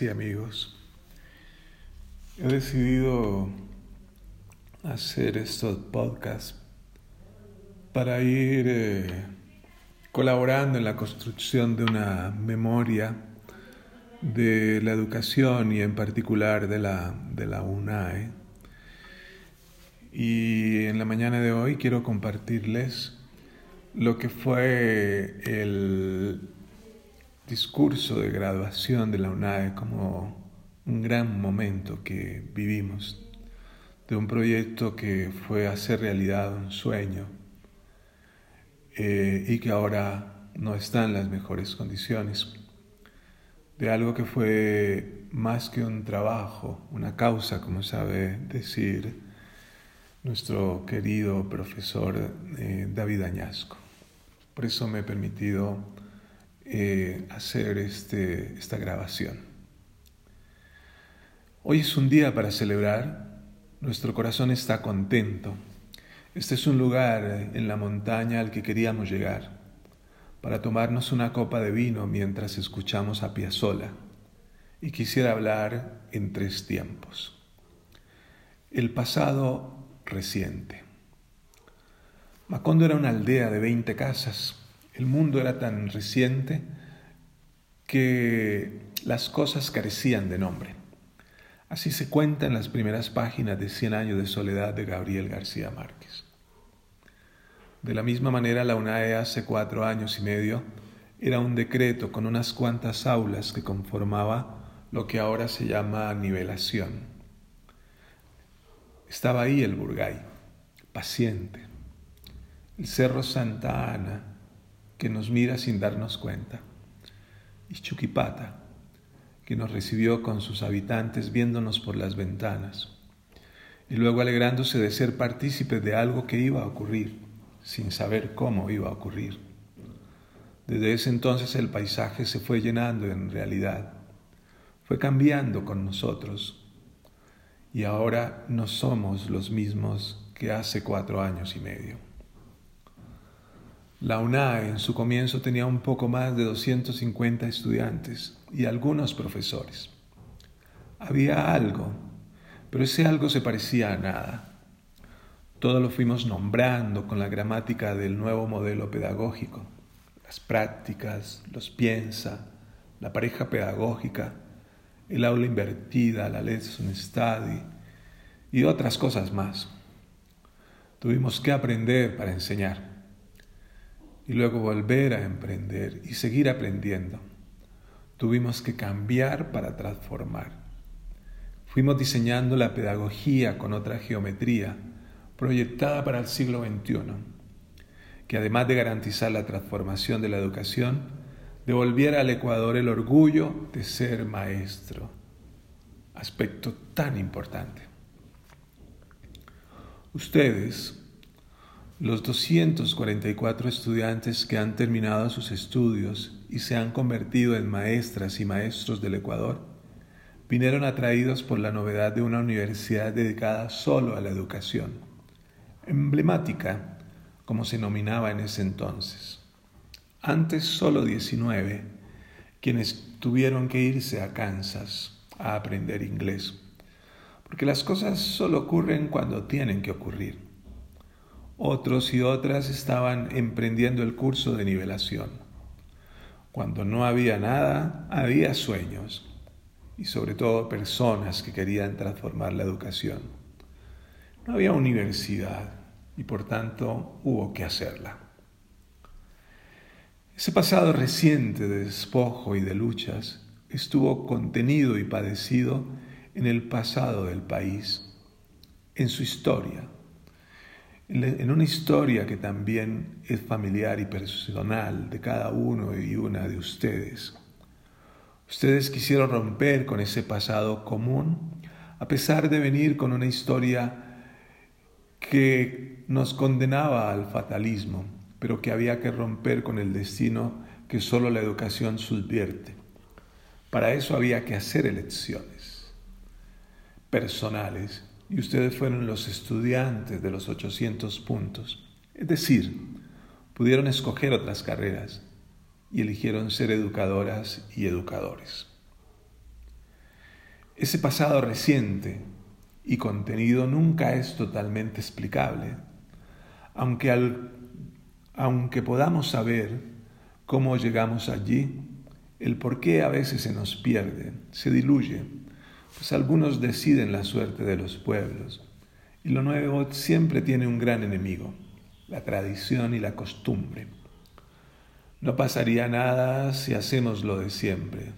Y amigos. He decidido hacer estos podcasts para ir eh, colaborando en la construcción de una memoria de la educación y en particular de la, de la UNAE. Y en la mañana de hoy quiero compartirles lo que fue el discurso de graduación de la UNAE como un gran momento que vivimos, de un proyecto que fue hacer realidad un sueño eh, y que ahora no está en las mejores condiciones, de algo que fue más que un trabajo, una causa, como sabe decir nuestro querido profesor eh, David Añasco. Por eso me he permitido eh, hacer este, esta grabación. Hoy es un día para celebrar, nuestro corazón está contento. Este es un lugar en la montaña al que queríamos llegar, para tomarnos una copa de vino mientras escuchamos a Piazzolla. Y quisiera hablar en tres tiempos. El pasado reciente. Macondo era una aldea de 20 casas el mundo era tan reciente que las cosas carecían de nombre. Así se cuenta en las primeras páginas de Cien años de soledad de Gabriel García Márquez. De la misma manera, la UNAE hace cuatro años y medio era un decreto con unas cuantas aulas que conformaba lo que ahora se llama nivelación. Estaba ahí el Burgay, paciente, el Cerro Santa Ana, que nos mira sin darnos cuenta. Y Chuquipata, que nos recibió con sus habitantes viéndonos por las ventanas, y luego alegrándose de ser partícipes de algo que iba a ocurrir, sin saber cómo iba a ocurrir. Desde ese entonces el paisaje se fue llenando en realidad, fue cambiando con nosotros, y ahora no somos los mismos que hace cuatro años y medio. La UNAE en su comienzo tenía un poco más de 250 estudiantes y algunos profesores. Había algo, pero ese algo se parecía a nada. Todo lo fuimos nombrando con la gramática del nuevo modelo pedagógico, las prácticas, los piensa, la pareja pedagógica, el aula invertida, la lesson study y otras cosas más. Tuvimos que aprender para enseñar y luego volver a emprender y seguir aprendiendo. Tuvimos que cambiar para transformar. Fuimos diseñando la pedagogía con otra geometría proyectada para el siglo XXI, que además de garantizar la transformación de la educación, devolviera al Ecuador el orgullo de ser maestro, aspecto tan importante. Ustedes, los 244 estudiantes que han terminado sus estudios y se han convertido en maestras y maestros del Ecuador vinieron atraídos por la novedad de una universidad dedicada solo a la educación, emblemática como se nominaba en ese entonces. Antes solo 19 quienes tuvieron que irse a Kansas a aprender inglés, porque las cosas solo ocurren cuando tienen que ocurrir. Otros y otras estaban emprendiendo el curso de nivelación. Cuando no había nada, había sueños y sobre todo personas que querían transformar la educación. No había universidad y por tanto hubo que hacerla. Ese pasado reciente de despojo y de luchas estuvo contenido y padecido en el pasado del país, en su historia, en una historia que también es familiar y personal de cada uno y una de ustedes. Ustedes quisieron romper con ese pasado común a pesar de venir con una historia que nos condenaba al fatalismo, pero que había que romper con el destino que solo la educación subvierte. Para eso había que hacer elecciones personales y ustedes fueron los estudiantes de los 800 puntos. Es decir, pudieron escoger otras carreras y eligieron ser educadoras y educadores. Ese pasado reciente y contenido nunca es totalmente explicable, aunque, aunque podamos saber cómo llegamos allí, el por qué a veces se nos pierde, se diluye, pues algunos deciden la suerte de los pueblos, y lo nuevo siempre tiene un gran enemigo, la tradición y la costumbre. No pasaría nada si hacemos lo de siempre.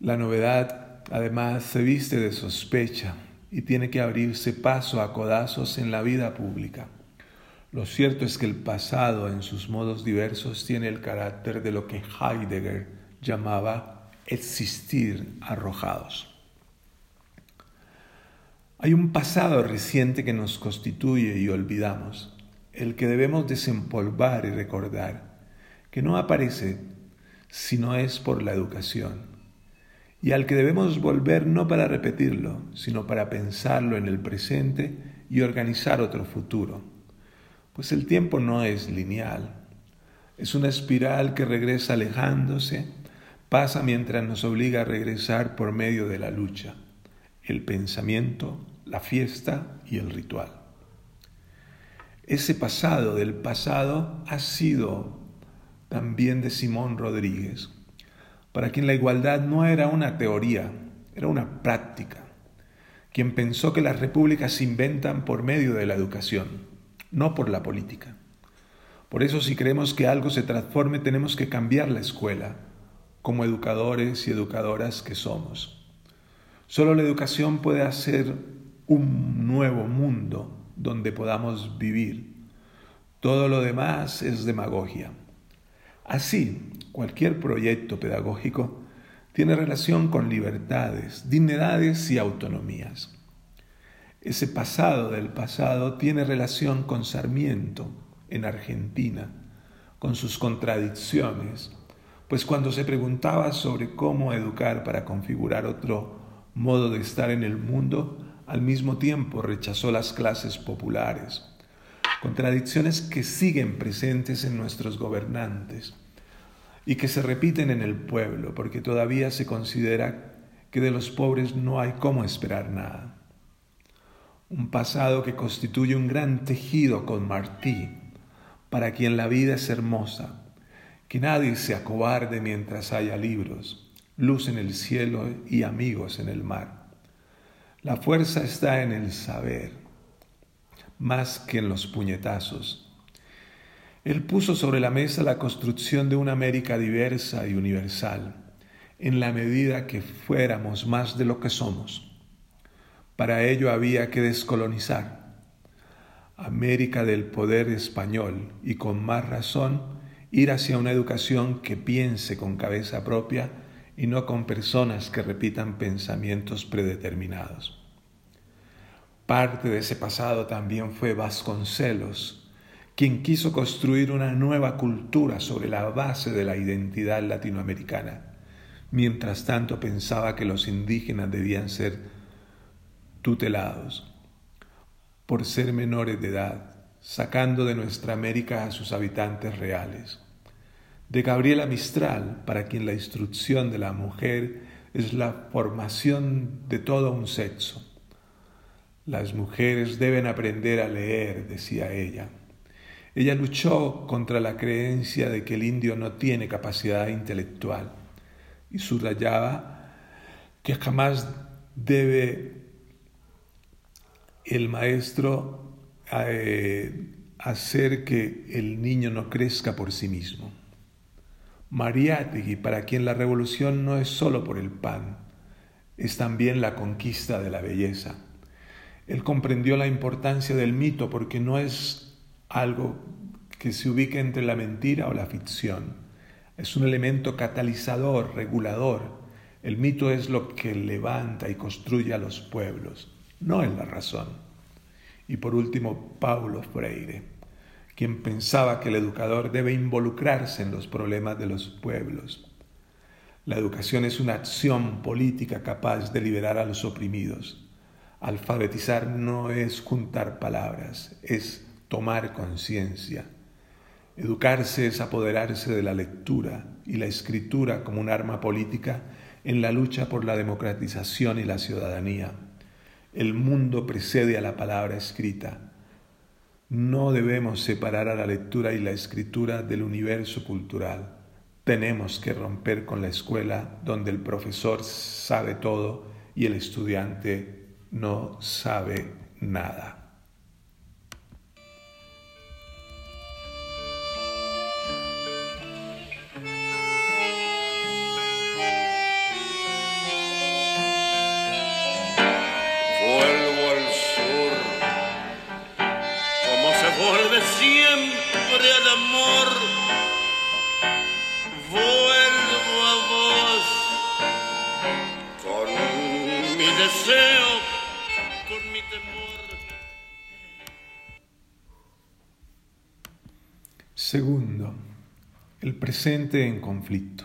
La novedad, además, se viste de sospecha y tiene que abrirse paso a codazos en la vida pública. Lo cierto es que el pasado, en sus modos diversos, tiene el carácter de lo que Heidegger llamaba existir arrojados. Hay un pasado reciente que nos constituye y olvidamos el que debemos desempolvar y recordar, que no aparece si no es por la educación, y al que debemos volver no para repetirlo, sino para pensarlo en el presente y organizar otro futuro. Pues el tiempo no es lineal, es una espiral que regresa alejándose, pasa mientras nos obliga a regresar por medio de la lucha, el pensamiento, la fiesta y el ritual. Ese pasado del pasado ha sido también de Simón Rodríguez, para quien la igualdad no era una teoría, era una práctica, quien pensó que las repúblicas se inventan por medio de la educación, no por la política. Por eso si queremos que algo se transforme tenemos que cambiar la escuela, como educadores y educadoras que somos. Solo la educación puede hacer un nuevo mundo donde podamos vivir. Todo lo demás es demagogia. Así, cualquier proyecto pedagógico tiene relación con libertades, dignidades y autonomías. Ese pasado del pasado tiene relación con Sarmiento en Argentina, con sus contradicciones, pues cuando se preguntaba sobre cómo educar para configurar otro modo de estar en el mundo, al mismo tiempo rechazó las clases populares, contradicciones que siguen presentes en nuestros gobernantes y que se repiten en el pueblo, porque todavía se considera que de los pobres no hay cómo esperar nada. Un pasado que constituye un gran tejido con Martí, para quien la vida es hermosa, que nadie se acobarde mientras haya libros, luz en el cielo y amigos en el mar. La fuerza está en el saber, más que en los puñetazos. Él puso sobre la mesa la construcción de una América diversa y universal, en la medida que fuéramos más de lo que somos. Para ello había que descolonizar América del poder español y con más razón ir hacia una educación que piense con cabeza propia y no con personas que repitan pensamientos predeterminados. Parte de ese pasado también fue Vasconcelos, quien quiso construir una nueva cultura sobre la base de la identidad latinoamericana. Mientras tanto pensaba que los indígenas debían ser tutelados por ser menores de edad, sacando de nuestra América a sus habitantes reales de Gabriela Mistral, para quien la instrucción de la mujer es la formación de todo un sexo. Las mujeres deben aprender a leer, decía ella. Ella luchó contra la creencia de que el indio no tiene capacidad intelectual y subrayaba que jamás debe el maestro eh, hacer que el niño no crezca por sí mismo. Mariátegui, para quien la revolución no es solo por el pan, es también la conquista de la belleza. Él comprendió la importancia del mito porque no es algo que se ubique entre la mentira o la ficción. Es un elemento catalizador, regulador. El mito es lo que levanta y construye a los pueblos, no es la razón. Y por último, Paulo Freire quien pensaba que el educador debe involucrarse en los problemas de los pueblos. La educación es una acción política capaz de liberar a los oprimidos. Alfabetizar no es juntar palabras, es tomar conciencia. Educarse es apoderarse de la lectura y la escritura como un arma política en la lucha por la democratización y la ciudadanía. El mundo precede a la palabra escrita. No debemos separar a la lectura y la escritura del universo cultural. Tenemos que romper con la escuela donde el profesor sabe todo y el estudiante no sabe nada. Presente en conflicto.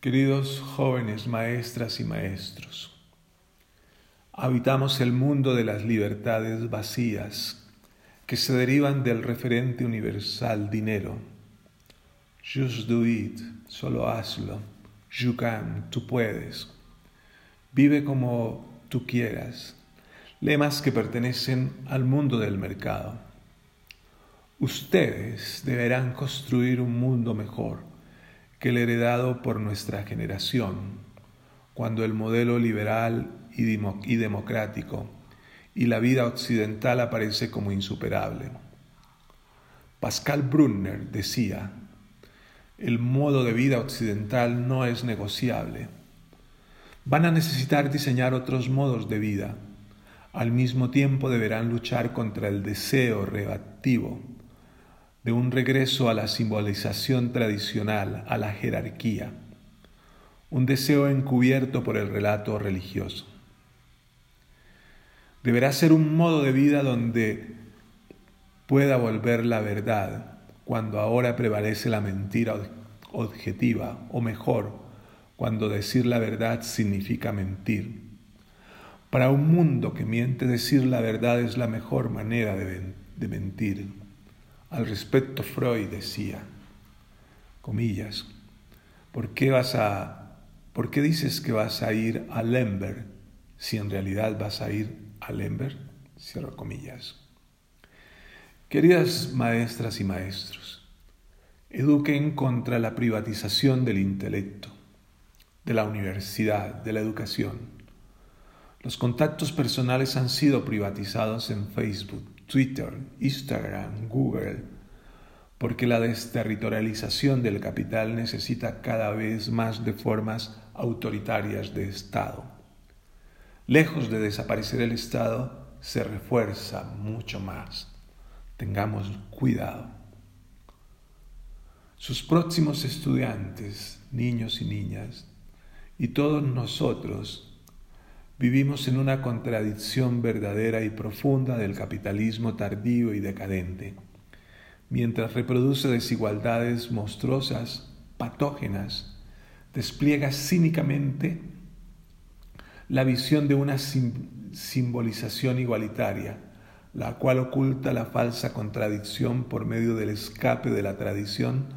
Queridos jóvenes maestras y maestros, habitamos el mundo de las libertades vacías que se derivan del referente universal dinero. Just do it, solo hazlo. You can, tú puedes. Vive como tú quieras. Lemas que pertenecen al mundo del mercado. Ustedes deberán construir un mundo mejor que el heredado por nuestra generación, cuando el modelo liberal y, democrático y la vida occidental aparece como insuperable. Pascal Brunner decía, el modo de vida occidental no es negociable. Van a necesitar diseñar otros modos de vida. Al mismo tiempo deberán luchar contra el deseo reactivo de un regreso a la simbolización tradicional, a la jerarquía, un deseo encubierto por el relato religioso. Deberá ser un modo de vida donde pueda volver la verdad cuando ahora prevalece la mentira objetiva, o mejor, cuando decir la verdad significa mentir. Para un mundo que miente, decir la verdad es la mejor manera de, mentir. Al respecto, Freud decía, comillas, ¿por qué, vas a, ¿por qué dices que vas a ir a Lemberg si en realidad vas a ir a Lemberg? Cierro comillas. Queridas maestras y maestros, eduquen contra la privatización del intelecto, de la universidad, de la educación. Los contactos personales han sido privatizados en Facebook Twitter, Instagram, Google, porque la desterritorialización del capital necesita cada vez más de formas autoritarias de Estado. Lejos de desaparecer el Estado, se refuerza mucho más. Tengamos cuidado. Sus próximos estudiantes, niños y niñas, y todos nosotros Vivimos en una contradicción verdadera y profunda del capitalismo tardío y decadente, mientras reproduce desigualdades monstruosas, patógenas, despliega cínicamente la visión de una simbolización igualitaria, la cual oculta la falsa contradicción por medio del escape de la tradición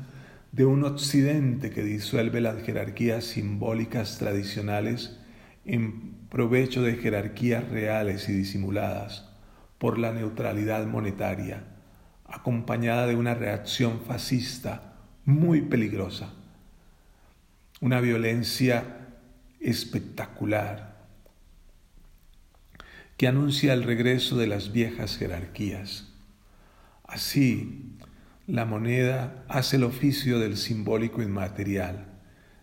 de un occidente que disuelve las jerarquías simbólicas tradicionales en provecho de jerarquías reales y disimuladas por la neutralidad monetaria, acompañada de una reacción fascista muy peligrosa, una violencia espectacular que anuncia el regreso de las viejas jerarquías. Así, la moneda hace el oficio del simbólico inmaterial,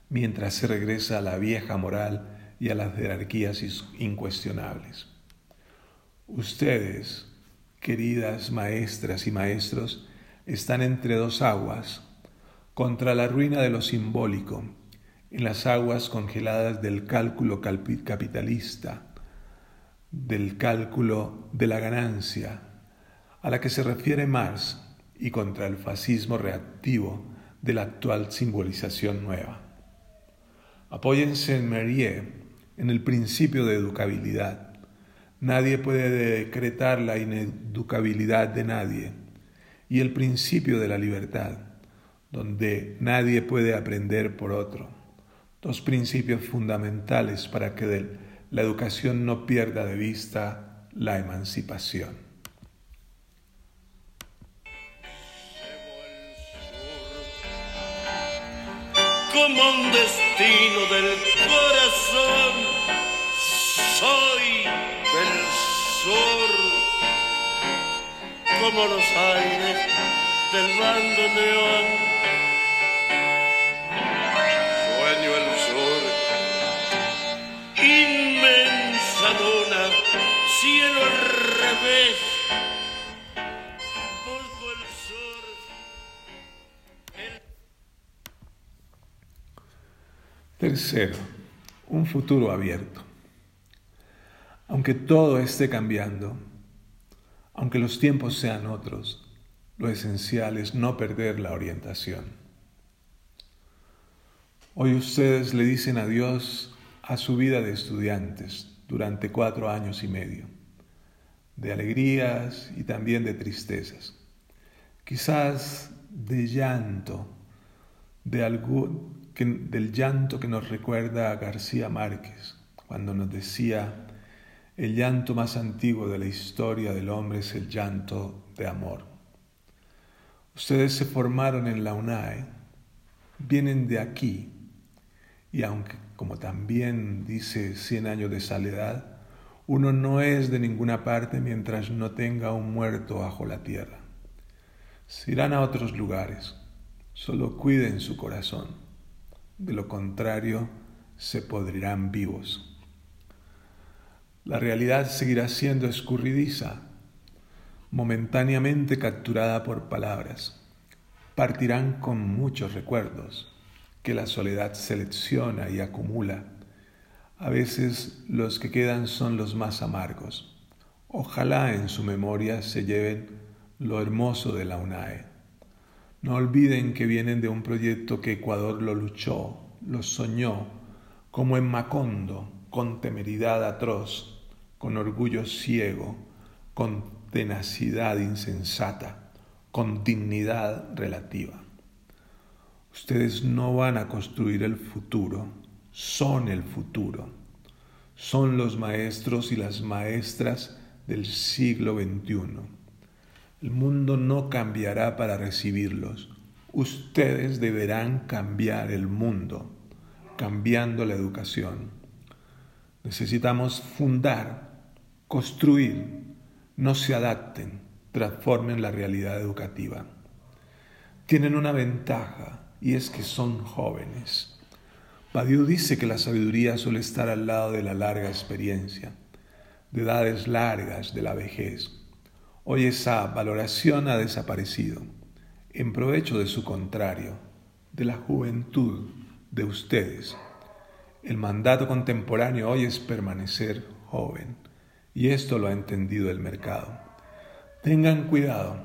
mientras se regresa a la vieja moral y a las jerarquías incuestionables. Ustedes, queridas maestras y maestros, están entre dos aguas, contra la ruina de lo simbólico, en las aguas congeladas del cálculo capitalista, del cálculo de la ganancia, a la que se refiere Marx, y contra el fascismo reactivo de la actual simbolización nueva. Apóyense en Marie en el principio de educabilidad. Nadie puede decretar la ineducabilidad de nadie. y el principio de la libertad, donde nadie puede aprender por otro. Dos principios fundamentales para que la educación no pierda de vista la emancipación. Como un destino del corazón. Soy del sur, como los aires del bando neón. Sueño el sur, inmensa luna, cielo al revés Tercero, un futuro abierto. Aunque todo esté cambiando, aunque los tiempos sean otros, lo esencial es no perder la orientación. Hoy ustedes le dicen adiós a su vida de estudiantes durante cuatro años y medio, de alegrías y también de tristezas, quizás de llanto, de algún, del llanto que nos recuerda a García Márquez, cuando nos decía, el llanto más antiguo de la historia del hombre es el llanto de amor. Ustedes se formaron en la UNAE, vienen de aquí, y aunque, como también dice Cien años de soledad, uno no es de ninguna parte mientras no tenga un muerto bajo la tierra. Se irán a otros lugares, solo cuiden su corazón de lo contrario se podrirán vivos. La realidad seguirá siendo escurridiza, momentáneamente capturada por palabras. Partirán con muchos recuerdos que la soledad selecciona y acumula. A veces los que quedan son los más amargos. Ojalá en su memoria se lleven lo hermoso de la UNAE no olviden que vienen de un proyecto que Ecuador lo luchó, lo soñó, como en Macondo, con temeridad atroz, con orgullo ciego, con tenacidad insensata, con dignidad relativa. Ustedes no van a construir el futuro, son el futuro. Son los maestros y las maestras del siglo XXI el mundo no cambiará para recibirlos. Ustedes deberán cambiar el mundo, cambiando la educación. Necesitamos fundar, construir, no se adapten, transformen la realidad educativa. Tienen una ventaja y es que son jóvenes. Badiou dice que la sabiduría suele estar al lado de la larga experiencia, de edades largas, de la vejez. Hoy esa valoración ha desaparecido en provecho de su contrario, de la juventud de ustedes. El mandato contemporáneo hoy es permanecer joven y esto lo ha entendido el mercado. Tengan cuidado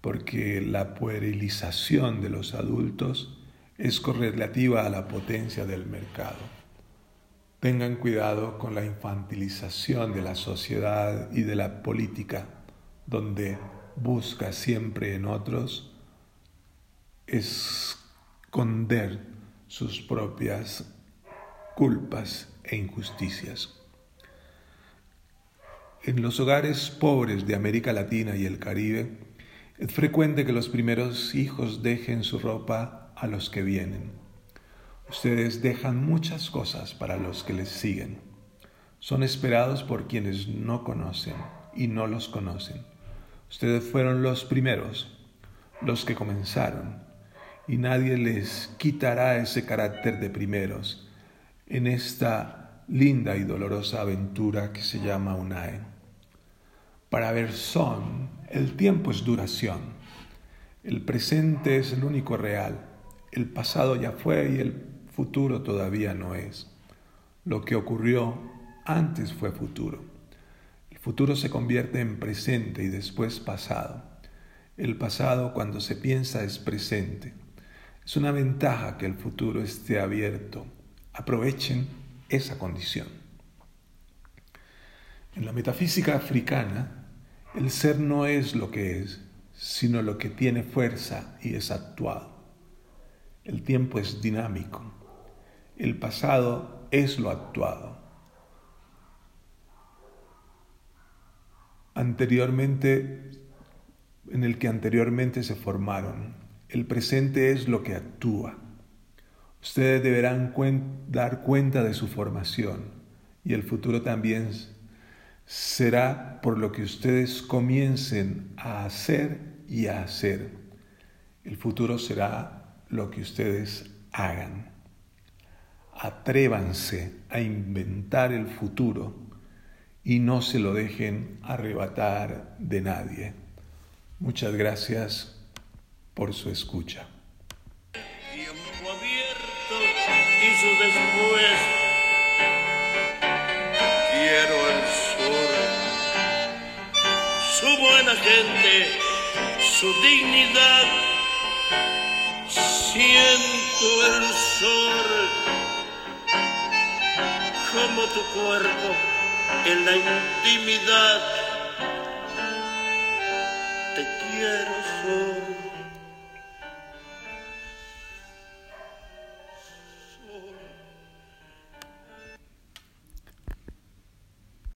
porque la puerilización de los adultos es correlativa a la potencia del mercado. Tengan cuidado con la infantilización de la sociedad y de la política donde busca siempre en otros esconder sus propias culpas e injusticias. En los hogares pobres de América Latina y el Caribe, es frecuente que los primeros hijos dejen su ropa a los que vienen. Ustedes dejan muchas cosas para los que les siguen. Son esperados por quienes no conocen y no los conocen. Ustedes fueron los primeros, los que comenzaron, y nadie les quitará ese carácter de primeros en esta linda y dolorosa aventura que se llama UNAE. Para son el tiempo es duración, el presente es el único real, el pasado ya fue y el futuro todavía no es. Lo que ocurrió antes fue futuro futuro se convierte en presente y después pasado. El pasado cuando se piensa es presente. Es una ventaja que el futuro esté abierto. Aprovechen esa condición. En la metafísica africana, el ser no es lo que es, sino lo que tiene fuerza y es actuado. El tiempo es dinámico. El pasado es lo actuado. Anteriormente, en el que anteriormente se formaron. El presente es lo que actúa. Ustedes deberán dar cuenta de su formación y el futuro también será por lo que ustedes comiencen a hacer y a hacer. El futuro será lo que ustedes hagan. Atrévanse a inventar el futuro y no se lo dejen arrebatar de nadie. Muchas gracias por su escucha. Tiempo abierto su después. Quiero el sol, su buena gente su dignidad. Siento el sol como tu cuerpo en la intimidad. Te quiero.